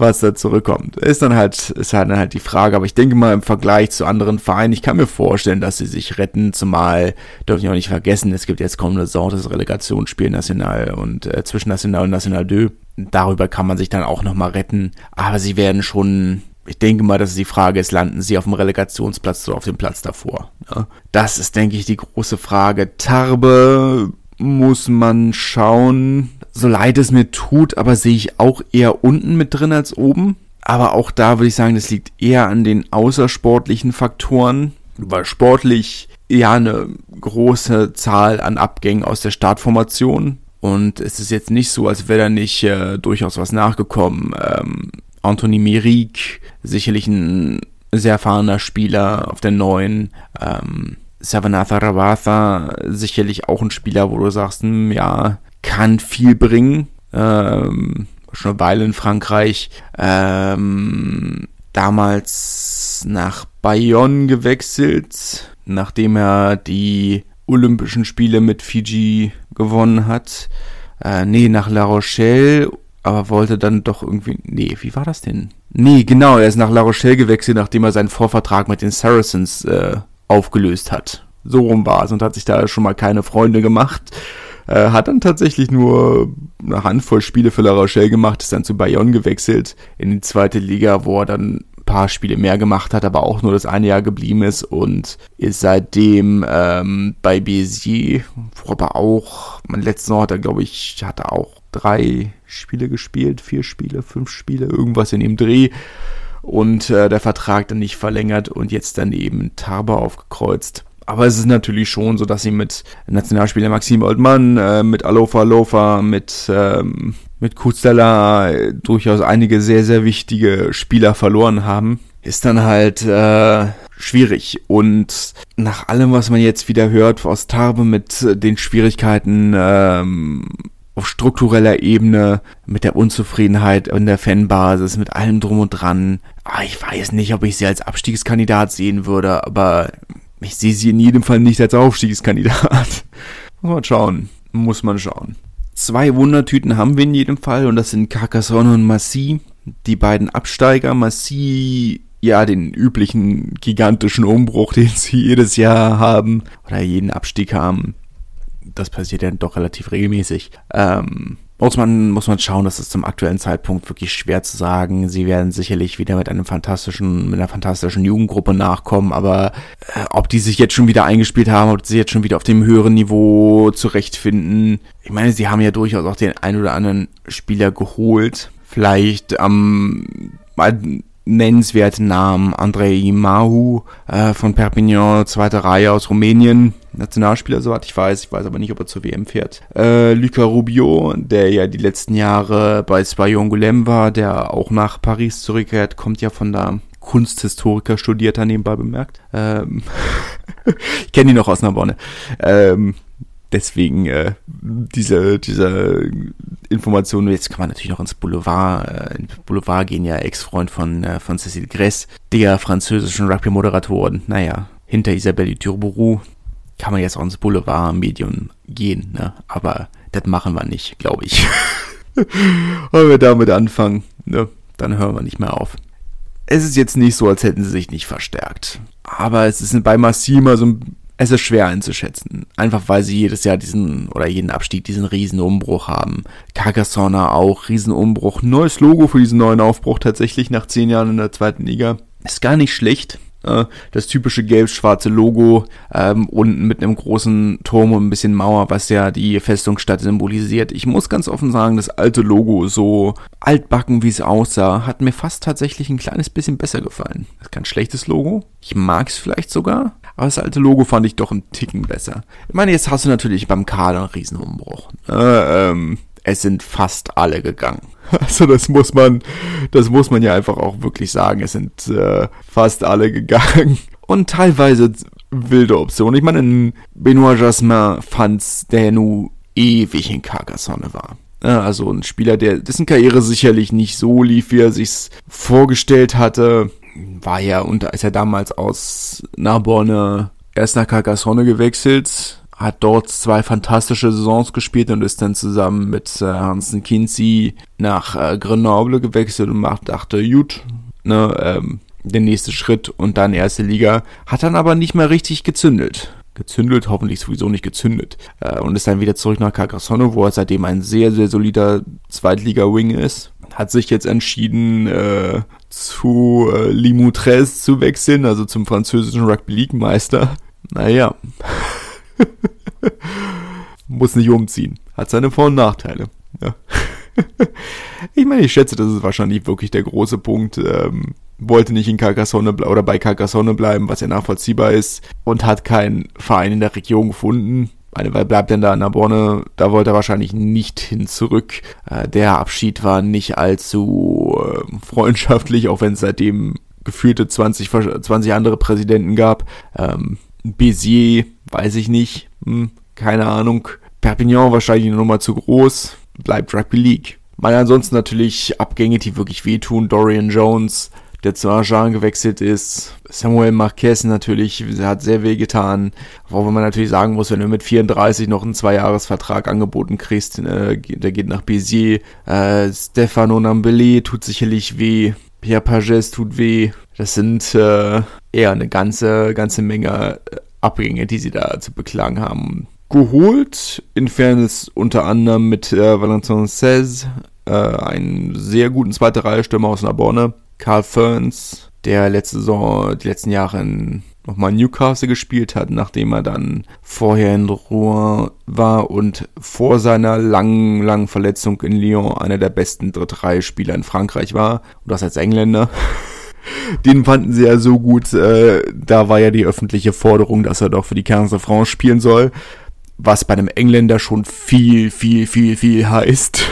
was da zurückkommt. Ist dann halt, ist halt dann halt die Frage, aber ich denke mal im Vergleich zu anderen Vereinen, ich kann mir vorstellen, dass sie sich retten, zumal, dürfen ich auch nicht vergessen, es gibt jetzt kommende Saison das Relegationsspiel National und äh, zwischen National und National 2. Darüber kann man sich dann auch nochmal retten, aber sie werden schon ich denke mal, dass die Frage ist, landen sie auf dem Relegationsplatz oder auf dem Platz davor. Ja, das ist, denke ich, die große Frage. Tarbe muss man schauen so leid es mir tut, aber sehe ich auch eher unten mit drin als oben. Aber auch da würde ich sagen, das liegt eher an den außersportlichen Faktoren, weil sportlich ja eine große Zahl an Abgängen aus der Startformation. Und es ist jetzt nicht so, als wäre da nicht äh, durchaus was nachgekommen. Ähm, Anthony Mirik, sicherlich ein sehr erfahrener Spieler auf der neuen. Ähm, Savanatha Ravatha, sicherlich auch ein Spieler, wo du sagst, hm, ja, kann viel bringen. Ähm, schon eine Weile in Frankreich. Ähm, damals nach Bayonne gewechselt, nachdem er die Olympischen Spiele mit Fiji gewonnen hat. Äh, nee, nach La Rochelle, aber wollte dann doch irgendwie. Nee, wie war das denn? Nee, genau, er ist nach La Rochelle gewechselt, nachdem er seinen Vorvertrag mit den Saracens äh, aufgelöst hat. So rum war es und hat sich da schon mal keine Freunde gemacht. Äh, hat dann tatsächlich nur eine Handvoll Spiele für La Rochelle gemacht, ist dann zu Bayonne gewechselt in die zweite Liga, wo er dann ein paar Spiele mehr gemacht hat, aber auch nur das eine Jahr geblieben ist und ist seitdem ähm, bei Béziers, wo aber auch, mein letztes Jahr hat er, glaube ich, hat er auch drei Spiele gespielt, vier Spiele, fünf Spiele, irgendwas in dem Dreh und äh, der Vertrag dann nicht verlängert und jetzt dann eben Tarber aufgekreuzt. Aber es ist natürlich schon so, dass sie mit Nationalspieler Maxim Oldmann, äh, mit Alofa Alofa, mit, ähm, mit Kuzella äh, durchaus einige sehr, sehr wichtige Spieler verloren haben. Ist dann halt äh, schwierig. Und nach allem, was man jetzt wieder hört aus Tarbe mit den Schwierigkeiten ähm, auf struktureller Ebene, mit der Unzufriedenheit in der Fanbasis, mit allem drum und dran. Ah, ich weiß nicht, ob ich sie als Abstiegskandidat sehen würde, aber ich sehe sie in jedem Fall nicht als Aufstiegskandidat. Muss man schauen. Muss man schauen. Zwei Wundertüten haben wir in jedem Fall und das sind Carcassonne und Massy. Die beiden Absteiger. Massy, ja, den üblichen gigantischen Umbruch, den sie jedes Jahr haben oder jeden Abstieg haben. Das passiert ja doch relativ regelmäßig. Ähm, muss man, muss man schauen, das ist zum aktuellen Zeitpunkt wirklich schwer zu sagen. Sie werden sicherlich wieder mit einem fantastischen, mit einer fantastischen Jugendgruppe nachkommen, aber äh, ob die sich jetzt schon wieder eingespielt haben, ob sie jetzt schon wieder auf dem höheren Niveau zurechtfinden. Ich meine, sie haben ja durchaus auch den ein oder anderen Spieler geholt. Vielleicht am ähm, nennenswerten Namen Andrei Mahu äh, von Perpignan, zweite Reihe aus Rumänien Nationalspieler, soweit ich weiß. Ich weiß aber nicht, ob er zur WM fährt. Äh, Luca Rubio, der ja die letzten Jahre bei Spayon Goulem war, der auch nach Paris zurückkehrt, kommt ja von da. Kunsthistoriker studiert er nebenbei bemerkt. Ähm ich kenne ihn noch aus Narbonne. Ähm, deswegen äh, diese, diese Informationen, jetzt kann man natürlich noch ins Boulevard, äh, ins Boulevard gehen, ja, Ex-Freund von, äh, von Cécile Gress, der französischen Rugby-Moderatoren, naja, hinter Isabelle Turbourou, kann man jetzt auch ins Boulevard-Medium gehen, ne? Aber das machen wir nicht, glaube ich. Wenn wir damit anfangen, ne? Dann hören wir nicht mehr auf. Es ist jetzt nicht so, als hätten sie sich nicht verstärkt. Aber es ist bei Massima so es ist schwer einzuschätzen. Einfach weil sie jedes Jahr diesen, oder jeden Abstieg diesen Riesenumbruch haben. Carcassonne auch, Riesenumbruch. Neues Logo für diesen neuen Aufbruch tatsächlich nach zehn Jahren in der zweiten Liga. Ist gar nicht schlecht. Äh, das typische gelb-schwarze Logo ähm, unten mit einem großen Turm und ein bisschen Mauer, was ja die Festungsstadt symbolisiert. Ich muss ganz offen sagen, das alte Logo, so altbacken wie es aussah, hat mir fast tatsächlich ein kleines bisschen besser gefallen. Das ist kein schlechtes Logo. Ich mag es vielleicht sogar, aber das alte Logo fand ich doch einen Ticken besser. Ich meine, jetzt hast du natürlich beim Kader einen Riesenumbruch. Äh, ähm, es sind fast alle gegangen. Also das muss man, das muss man ja einfach auch wirklich sagen. Es sind äh, fast alle gegangen. Und teilweise wilde Optionen. Ich meine, Benoit Jasmin fand's, der nu ewig in Carcassonne war. Also ein Spieler, der dessen Karriere sicherlich nicht so lief, wie er sich's vorgestellt hatte. War ja, und ist er damals aus Narbonne erst nach Carcassonne gewechselt, hat dort zwei fantastische Saisons gespielt und ist dann zusammen mit äh, Hansen Kinsey nach äh, Grenoble gewechselt und macht, dachte, gut, ne, ähm, der nächste Schritt und dann erste Liga. Hat dann aber nicht mehr richtig gezündelt. Gezündelt, hoffentlich sowieso nicht gezündet. Äh, und ist dann wieder zurück nach Carcassonne, wo er seitdem ein sehr, sehr solider Zweitliga-Wing ist. Hat sich jetzt entschieden, äh, zu äh, Limoutres zu wechseln, also zum französischen Rugby League Meister. Naja. Muss nicht umziehen. Hat seine Vor- und Nachteile. Ja. ich meine, ich schätze, das ist wahrscheinlich wirklich der große Punkt. Ähm, wollte nicht in Carcassonne oder bei Carcassonne bleiben, was ja nachvollziehbar ist, und hat keinen Verein in der Region gefunden. Meine, weil bleibt denn da in Narbonne? Da wollte er wahrscheinlich nicht hin zurück. Äh, der Abschied war nicht allzu äh, freundschaftlich, auch wenn es seitdem gefühlte 20, 20 andere Präsidenten gab. Ähm, Bézier, weiß ich nicht, hm, keine Ahnung. Perpignan wahrscheinlich eine Nummer zu groß, bleibt Rugby League. Mal ansonsten natürlich Abgänge, die wirklich wehtun. Dorian Jones, der zu Agen gewechselt ist. Samuel Marquez natürlich, hat sehr weh getan. Wobei man natürlich sagen muss, wenn du mit 34 noch einen Zweijahresvertrag angeboten kriegst, äh, der geht nach Bézier. Äh, Stefano Nambele tut sicherlich weh. Pierre Pages tut weh. Das sind äh, eher eine ganze, ganze Menge äh, Abgänge, die sie da zu beklagen haben. Geholt, in Fairness unter anderem mit äh, Valentin Cez, äh, einen sehr guten zweite Reihe Stürmer aus Narbonne. Carl Ferns, der letzte Saison, die letzten Jahre in nochmal Newcastle gespielt hat, nachdem er dann vorher in Rouen war und vor seiner langen, langen Verletzung in Lyon einer der besten Drittreihe-Spieler in Frankreich war. Und das als Engländer. Den fanden sie ja so gut, äh, da war ja die öffentliche Forderung, dass er doch für die Quinze de France spielen soll, was bei einem Engländer schon viel, viel, viel, viel heißt.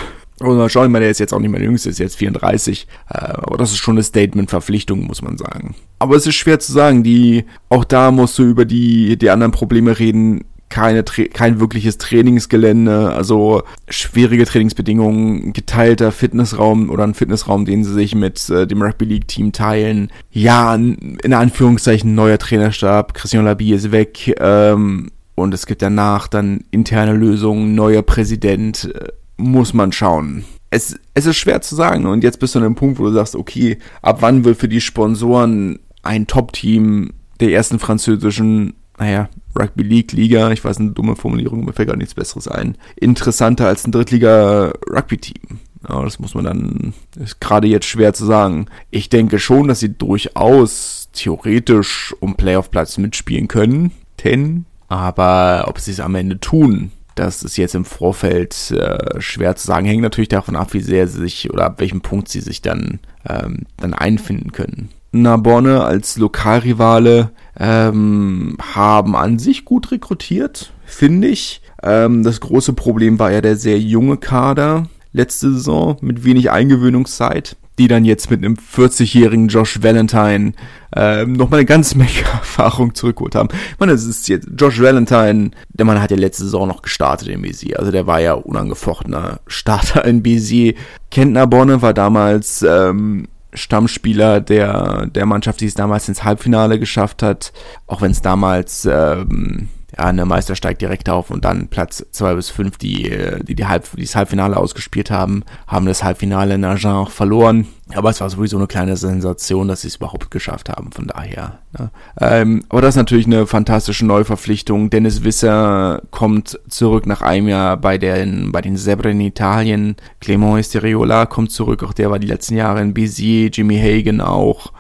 Und mal schauen, ich meine, der ist jetzt auch nicht mehr der Jüngste, ist jetzt 34. Äh, aber das ist schon eine Statement-Verpflichtung, muss man sagen. Aber es ist schwer zu sagen, die, auch da musst du über die, die anderen Probleme reden, keine, kein wirkliches Trainingsgelände, also schwierige Trainingsbedingungen, geteilter Fitnessraum oder ein Fitnessraum, den sie sich mit äh, dem Rugby League Team teilen. Ja, in Anführungszeichen neuer Trainerstab, Christian Labie ist weg ähm, und es gibt danach dann interne Lösungen, neuer Präsident, äh, muss man schauen. Es, es ist schwer zu sagen und jetzt bist du an einem Punkt, wo du sagst, okay, ab wann wird für die Sponsoren ein Top-Team der ersten französischen naja, Rugby League Liga, ich weiß eine dumme Formulierung, mir fällt gar nichts Besseres ein, interessanter als ein Drittliga Rugby Team. Ja, das muss man dann, ist gerade jetzt schwer zu sagen. Ich denke schon, dass sie durchaus theoretisch um Playoff-Platz mitspielen können, ten, aber ob sie es am Ende tun, das ist jetzt im Vorfeld äh, schwer zu sagen. Hängt natürlich davon ab, wie sehr sie sich oder ab welchem Punkt sie sich dann, ähm, dann einfinden können. Narbonne als Lokalrivale ähm, haben an sich gut rekrutiert, finde ich. Ähm, das große Problem war ja der sehr junge Kader letzte Saison mit wenig Eingewöhnungszeit, die dann jetzt mit einem 40-jährigen Josh Valentine ähm, nochmal eine ganze Menge Erfahrung zurückgeholt haben. Ich meine, es ist jetzt Josh Valentine, der Mann hat ja letzte Saison noch gestartet in BC, also der war ja unangefochtener Starter in BC. Kentner Bonne war damals ähm, Stammspieler der, der Mannschaft, die es damals ins Halbfinale geschafft hat, auch wenn es damals ähm, ja, ne Meister steigt direkt auf und dann Platz zwei bis fünf, die, die, die, Halb, die das Halbfinale ausgespielt haben, haben das Halbfinale in Agen verloren. Aber es war sowieso eine kleine Sensation, dass sie es überhaupt geschafft haben, von daher. Ne. Ähm, aber das ist natürlich eine fantastische Neuverpflichtung. Dennis Wisser kommt zurück nach einem Jahr bei den, bei den Zebre in Italien. Clement Esteriola kommt zurück, auch der war die letzten Jahre in Béziers, Jimmy Hagan auch.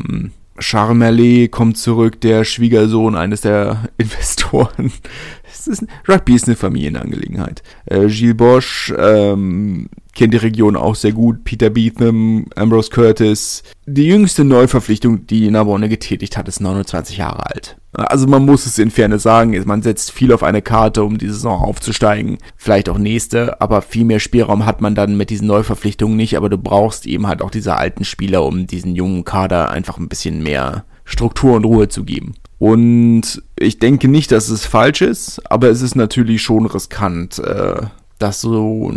Ähm, Charmelé kommt zurück, der Schwiegersohn eines der Investoren. Ist, Rugby ist eine Familienangelegenheit. Äh, Gilles Bosch ähm, kennt die Region auch sehr gut. Peter Beetham, Ambrose Curtis. Die jüngste Neuverpflichtung, die Narbonne getätigt hat, ist 29 Jahre alt. Also man muss es in Fairness sagen, man setzt viel auf eine Karte, um die Saison aufzusteigen. Vielleicht auch nächste, aber viel mehr Spielraum hat man dann mit diesen Neuverpflichtungen nicht. Aber du brauchst eben halt auch diese alten Spieler, um diesen jungen Kader einfach ein bisschen mehr Struktur und Ruhe zu geben. Und ich denke nicht, dass es falsch ist, aber es ist natürlich schon riskant, äh, dass so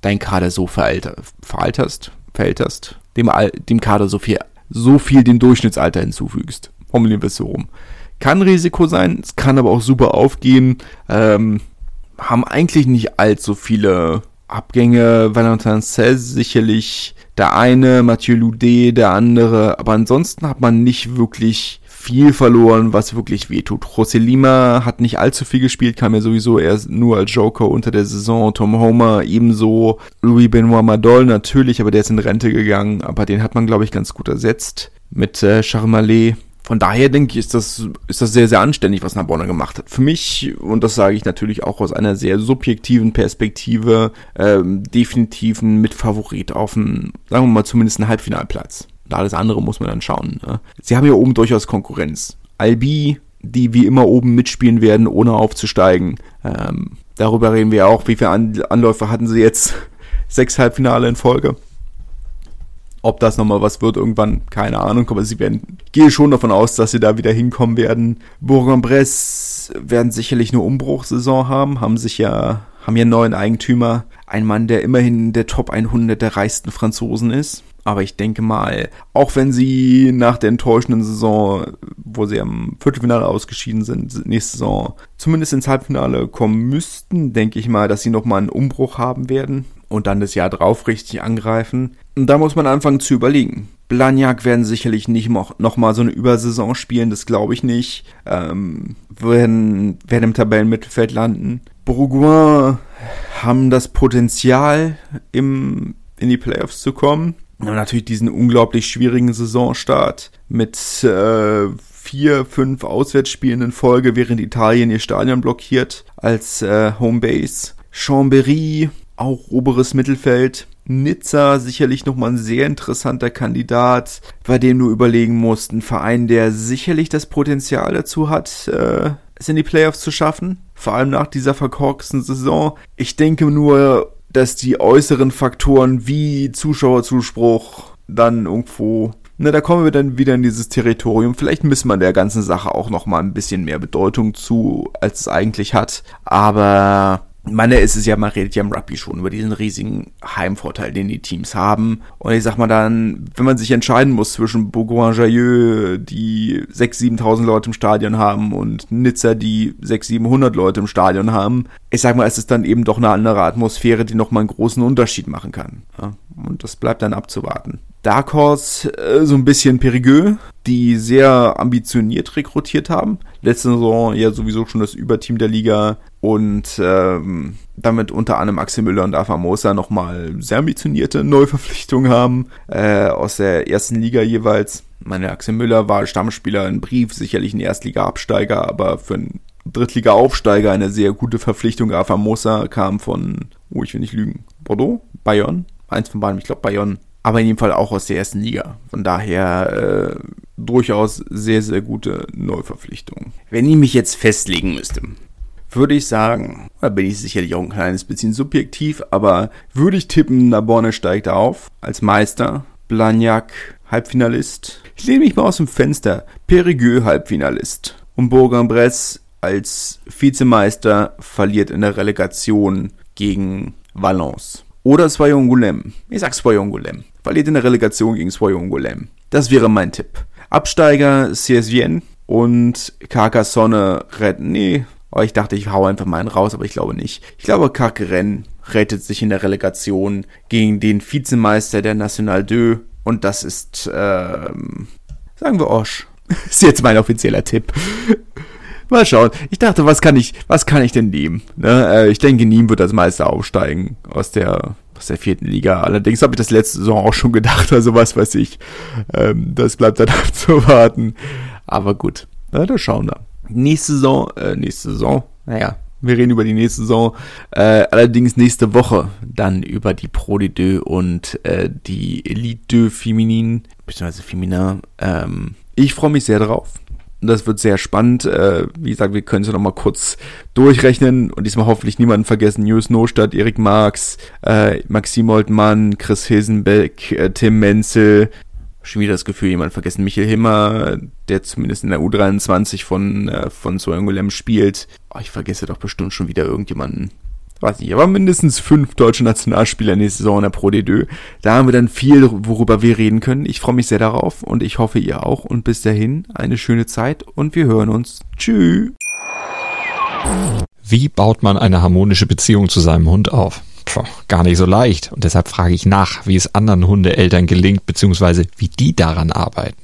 dein Kader so veralter, veralterst, verälterst, dem, dem Kader so viel, so viel dem Durchschnittsalter hinzufügst. Formulieren wir es so rum. Kann Risiko sein, es kann aber auch super aufgehen. Ähm, haben eigentlich nicht allzu viele Abgänge. Valentin Cez sicherlich der eine, Mathieu Loudé der andere, aber ansonsten hat man nicht wirklich viel verloren, was wirklich wehtut. José Lima hat nicht allzu viel gespielt, kam ja sowieso erst nur als Joker unter der Saison. Tom Homer ebenso. Louis Benoit Madol natürlich, aber der ist in Rente gegangen. Aber den hat man, glaube ich, ganz gut ersetzt mit äh, Charmalet. Von daher denke ich, ist das, ist das sehr, sehr anständig, was Narbonne gemacht hat. Für mich, und das sage ich natürlich auch aus einer sehr subjektiven Perspektive, ähm, definitiv ein Mitfavorit auf einen, sagen wir mal, zumindest einen Halbfinalplatz. Und alles andere muss man dann schauen. Ne? Sie haben ja oben durchaus Konkurrenz. Albi, die wie immer oben mitspielen werden, ohne aufzusteigen. Ähm, darüber reden wir auch. Wie viele Anläufe hatten sie jetzt? Sechs Halbfinale in Folge. Ob das nochmal was wird irgendwann, keine Ahnung, aber sie werden, gehe schon davon aus, dass sie da wieder hinkommen werden. Bourg-en-Bresse werden sicherlich eine Umbruchsaison haben, haben sich ja, haben ja einen neuen Eigentümer. Ein Mann, der immerhin der Top 100 der reichsten Franzosen ist. Aber ich denke mal, auch wenn sie nach der enttäuschenden Saison, wo sie am Viertelfinale ausgeschieden sind, nächste Saison zumindest ins Halbfinale kommen müssten, denke ich mal, dass sie nochmal einen Umbruch haben werden und dann das Jahr drauf richtig angreifen. Da muss man anfangen zu überlegen. Blagnac werden sicherlich nicht nochmal so eine Übersaison spielen, das glaube ich nicht. Ähm, werden, werden im Tabellenmittelfeld landen. Bourgoin haben das Potenzial, im, in die Playoffs zu kommen haben natürlich diesen unglaublich schwierigen Saisonstart mit äh, vier, fünf Auswärtsspielen in Folge, während Italien ihr Stadion blockiert als äh, Homebase. Chambéry, auch oberes Mittelfeld. Nizza sicherlich nochmal ein sehr interessanter Kandidat, bei dem du überlegen musst, ein Verein, der sicherlich das Potenzial dazu hat, äh, es in die Playoffs zu schaffen. Vor allem nach dieser verkorksten Saison. Ich denke nur, dass die äußeren Faktoren wie Zuschauerzuspruch dann irgendwo na, da kommen wir dann wieder in dieses Territorium. Vielleicht misst man der ganzen Sache auch noch mal ein bisschen mehr Bedeutung zu, als es eigentlich hat. Aber meine, ist es ja, man redet ja im Rugby schon über diesen riesigen Heimvorteil, den die Teams haben. Und ich sag mal dann, wenn man sich entscheiden muss zwischen Bourgoin-Jailleux, die 6.000, 7.000 Leute im Stadion haben und Nizza, die 600, 700 Leute im Stadion haben, ich sag mal, es ist dann eben doch eine andere Atmosphäre, die nochmal einen großen Unterschied machen kann. Ja, und das bleibt dann abzuwarten. Dark Horse äh, so ein bisschen Perigueux, die sehr ambitioniert rekrutiert haben. Letzte Saison ja sowieso schon das Überteam der Liga und ähm, damit unter anderem Axel Müller und Afamosa nochmal sehr ambitionierte Neuverpflichtungen haben äh, aus der ersten Liga jeweils. Meine Axel Müller war Stammspieler in Brief, sicherlich ein Erstliga-Absteiger, aber für einen Drittliga-Aufsteiger eine sehr gute Verpflichtung. Afamosa kam von, oh, ich will nicht lügen, Bordeaux? Bayern? Eins von beiden, ich glaube Bayern aber in jedem Fall auch aus der ersten Liga. Von daher äh, durchaus sehr, sehr gute Neuverpflichtung. Wenn ich mich jetzt festlegen müsste, würde ich sagen, da bin ich sicherlich auch ein kleines bisschen subjektiv, aber würde ich tippen, Naborne steigt auf als Meister, Blagnac Halbfinalist. Ich lehne mich mal aus dem Fenster, Perigueux Halbfinalist und Bourg-en-Bresse als Vizemeister verliert in der Relegation gegen Valence. Oder Soyongulem. Ich sag Soyongulem verliert in der Relegation gegen Swoyongolem. Das wäre mein Tipp. Absteiger CSVN und Carcassonne retten. Nee, Aber ich dachte, ich hau einfach mal einen raus, aber ich glaube nicht. Ich glaube, Kakeren rettet sich in der Relegation gegen den Vizemeister der National 2 und das ist, ähm, sagen wir Osch. ist jetzt mein offizieller Tipp. Mal schauen. Ich dachte, was kann ich, was kann ich denn nehmen? Ne? Äh, ich denke, Niem wird als Meister aufsteigen aus der, aus der vierten Liga. Allerdings habe ich das letzte Saison auch schon gedacht, also was weiß ich. Ähm, das bleibt dann abzuwarten. Aber gut, na, da schauen wir. Nächste Saison, äh, nächste Saison, naja, wir reden über die nächste Saison. Äh, allerdings nächste Woche dann über die Pro de Deux und äh, die Elite Deux Feminin, beziehungsweise Femina. Ähm, ich freue mich sehr drauf. Das wird sehr spannend. Äh, wie gesagt, wir können es noch mal kurz durchrechnen und diesmal hoffentlich niemanden vergessen. News Nostadt, Erik Marx, äh, Maxim Oldmann, Chris Hilsenbeck, äh, Tim Menzel. Schon wieder das Gefühl, jemand vergessen. Michael Himmer, der zumindest in der U23 von, äh, von Soangolem spielt. Oh, ich vergesse doch bestimmt schon wieder irgendjemanden weiß nicht, aber mindestens fünf deutsche Nationalspieler nächste Saison in der Pro D2. Da haben wir dann viel, worüber wir reden können. Ich freue mich sehr darauf und ich hoffe ihr auch. Und bis dahin eine schöne Zeit und wir hören uns. Tschüss. Wie baut man eine harmonische Beziehung zu seinem Hund auf? Puh, gar nicht so leicht. Und deshalb frage ich nach, wie es anderen Hundeeltern gelingt, beziehungsweise wie die daran arbeiten.